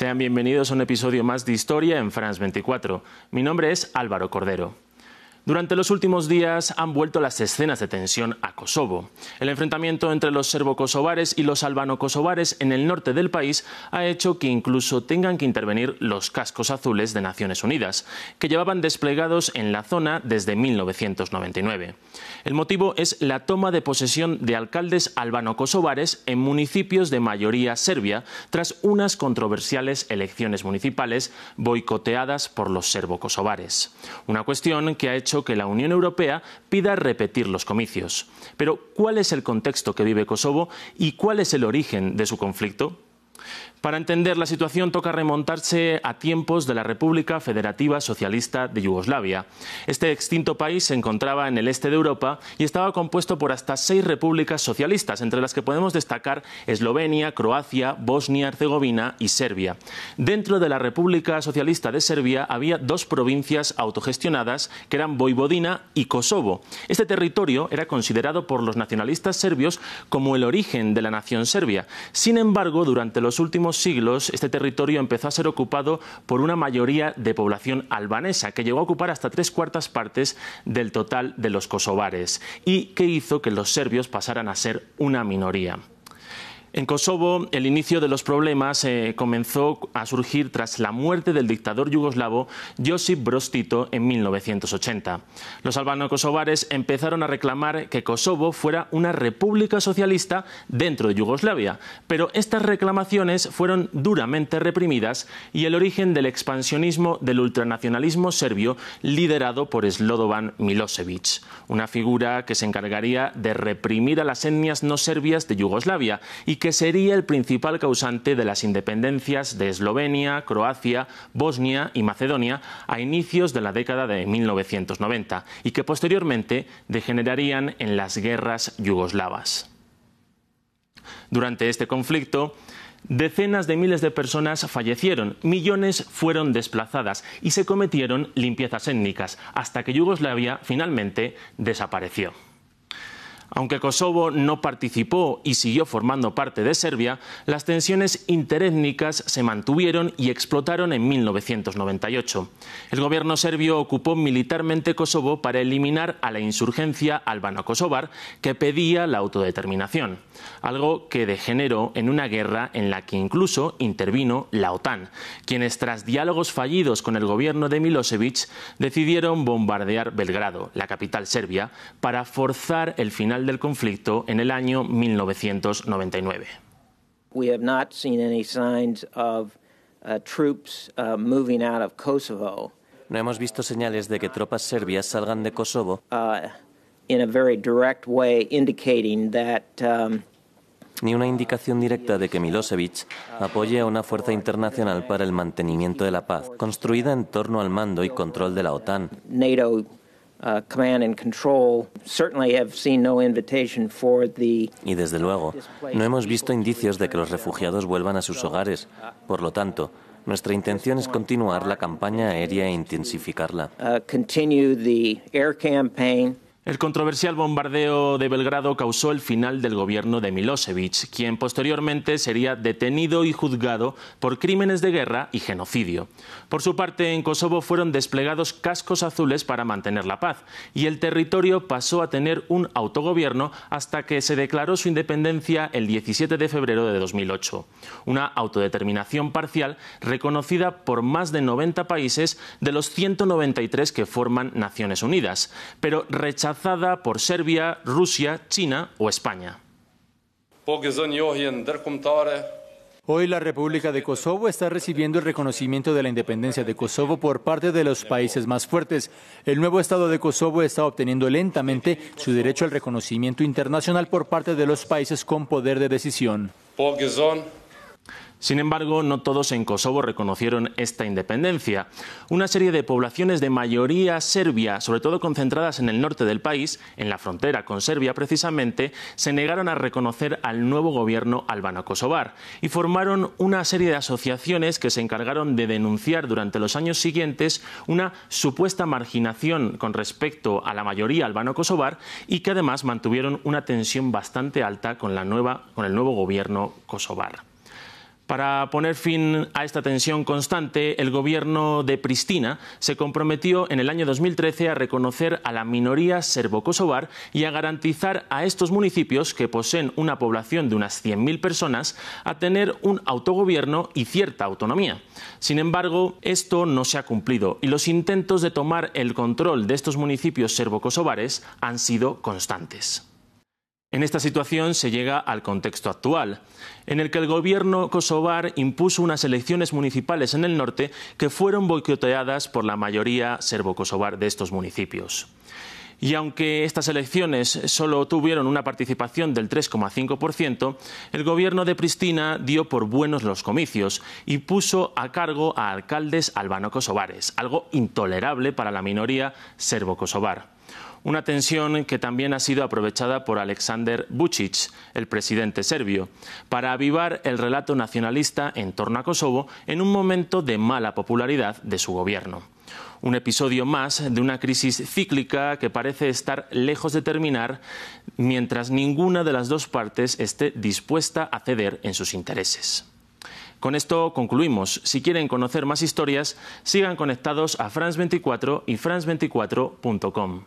Sean bienvenidos a un episodio más de Historia en France 24. Mi nombre es Álvaro Cordero. Durante los últimos días han vuelto las escenas de tensión a Kosovo. El enfrentamiento entre los serbo-kosovares y los albano-kosovares en el norte del país ha hecho que incluso tengan que intervenir los cascos azules de Naciones Unidas, que llevaban desplegados en la zona desde 1999. El motivo es la toma de posesión de alcaldes albano-kosovares en municipios de mayoría serbia tras unas controversiales elecciones municipales boicoteadas por los serbo-kosovares. Una cuestión que ha hecho que la Unión Europea pida repetir los comicios. Pero, ¿cuál es el contexto que vive Kosovo y cuál es el origen de su conflicto? Para entender la situación toca remontarse a tiempos de la República Federativa Socialista de Yugoslavia. Este extinto país se encontraba en el este de Europa y estaba compuesto por hasta seis repúblicas socialistas, entre las que podemos destacar Eslovenia, Croacia, Bosnia-Herzegovina y Serbia. Dentro de la República Socialista de Serbia había dos provincias autogestionadas que eran Voivodina y Kosovo. Este territorio era considerado por los nacionalistas serbios como el origen de la nación serbia. Sin embargo, durante los últimos siglos, este territorio empezó a ser ocupado por una mayoría de población albanesa, que llegó a ocupar hasta tres cuartas partes del total de los kosovares, y que hizo que los serbios pasaran a ser una minoría. En Kosovo, el inicio de los problemas eh, comenzó a surgir tras la muerte del dictador yugoslavo Josip Broz Tito en 1980. Los albano-kosovares empezaron a reclamar que Kosovo fuera una república socialista dentro de Yugoslavia, pero estas reclamaciones fueron duramente reprimidas y el origen del expansionismo del ultranacionalismo serbio liderado por Slobodan Milosevic, una figura que se encargaría de reprimir a las etnias no serbias de Yugoslavia y que sería el principal causante de las independencias de Eslovenia, Croacia, Bosnia y Macedonia a inicios de la década de 1990 y que posteriormente degenerarían en las guerras yugoslavas. Durante este conflicto, Decenas de miles de personas fallecieron, millones fueron desplazadas y se cometieron limpiezas étnicas hasta que Yugoslavia finalmente desapareció. Aunque Kosovo no participó y siguió formando parte de Serbia, las tensiones interétnicas se mantuvieron y explotaron en 1998. El gobierno serbio ocupó militarmente Kosovo para eliminar a la insurgencia albano-kosovar que pedía la autodeterminación, algo que degeneró en una guerra en la que incluso intervino la OTAN, quienes tras diálogos fallidos con el gobierno de Milosevic decidieron bombardear Belgrado, la capital serbia, para forzar el final del conflicto en el año 1999. We have not seen any signs of uh, troops uh, moving out of Kosovo. No hemos visto señales de que tropas serbias salgan de Kosovo. Uh, in a very direct way, indicating that um, ni una indicación directa de que Milosevic apoye a una fuerza internacional para el mantenimiento de la paz, construida en torno al mando y control de la OTAN. NATO Uh, command and control certainly have seen no invitation for the y desde luego, no hemos visto indicios de que los refugiados vuelvan a sus hogares. Por lo tanto, nuestra intención es continuar la campaña aérea e intensificarla. El controversial bombardeo de Belgrado causó el final del gobierno de Milosevic, quien posteriormente sería detenido y juzgado por crímenes de guerra y genocidio. Por su parte, en Kosovo fueron desplegados cascos azules para mantener la paz, y el territorio pasó a tener un autogobierno hasta que se declaró su independencia el 17 de febrero de 2008. Una autodeterminación parcial reconocida por más de 90 países de los 193 que forman Naciones Unidas, pero rechazada rechazada por Serbia, Rusia, China o España. Hoy la República de Kosovo está recibiendo el reconocimiento de la independencia de Kosovo por parte de los países más fuertes. El nuevo Estado de Kosovo está obteniendo lentamente su derecho al reconocimiento internacional por parte de los países con poder de decisión. Sin embargo, no todos en Kosovo reconocieron esta independencia. Una serie de poblaciones de mayoría serbia, sobre todo concentradas en el norte del país, en la frontera con Serbia precisamente, se negaron a reconocer al nuevo gobierno albano-kosovar y formaron una serie de asociaciones que se encargaron de denunciar durante los años siguientes una supuesta marginación con respecto a la mayoría albano-kosovar y que además mantuvieron una tensión bastante alta con, la nueva, con el nuevo gobierno kosovar. Para poner fin a esta tensión constante, el gobierno de Pristina se comprometió en el año 2013 a reconocer a la minoría serbo-kosovar y a garantizar a estos municipios, que poseen una población de unas 100.000 personas, a tener un autogobierno y cierta autonomía. Sin embargo, esto no se ha cumplido y los intentos de tomar el control de estos municipios serbo-kosovares han sido constantes. En esta situación se llega al contexto actual, en el que el gobierno kosovar impuso unas elecciones municipales en el norte que fueron boicoteadas por la mayoría serbo-kosovar de estos municipios. Y aunque estas elecciones solo tuvieron una participación del 3,5%, el gobierno de Pristina dio por buenos los comicios y puso a cargo a alcaldes albano-kosovares, algo intolerable para la minoría serbo-kosovar. Una tensión que también ha sido aprovechada por Alexander Vucic, el presidente serbio, para avivar el relato nacionalista en torno a Kosovo en un momento de mala popularidad de su gobierno. Un episodio más de una crisis cíclica que parece estar lejos de terminar mientras ninguna de las dos partes esté dispuesta a ceder en sus intereses. Con esto concluimos. Si quieren conocer más historias, sigan conectados a France24 y france24.com.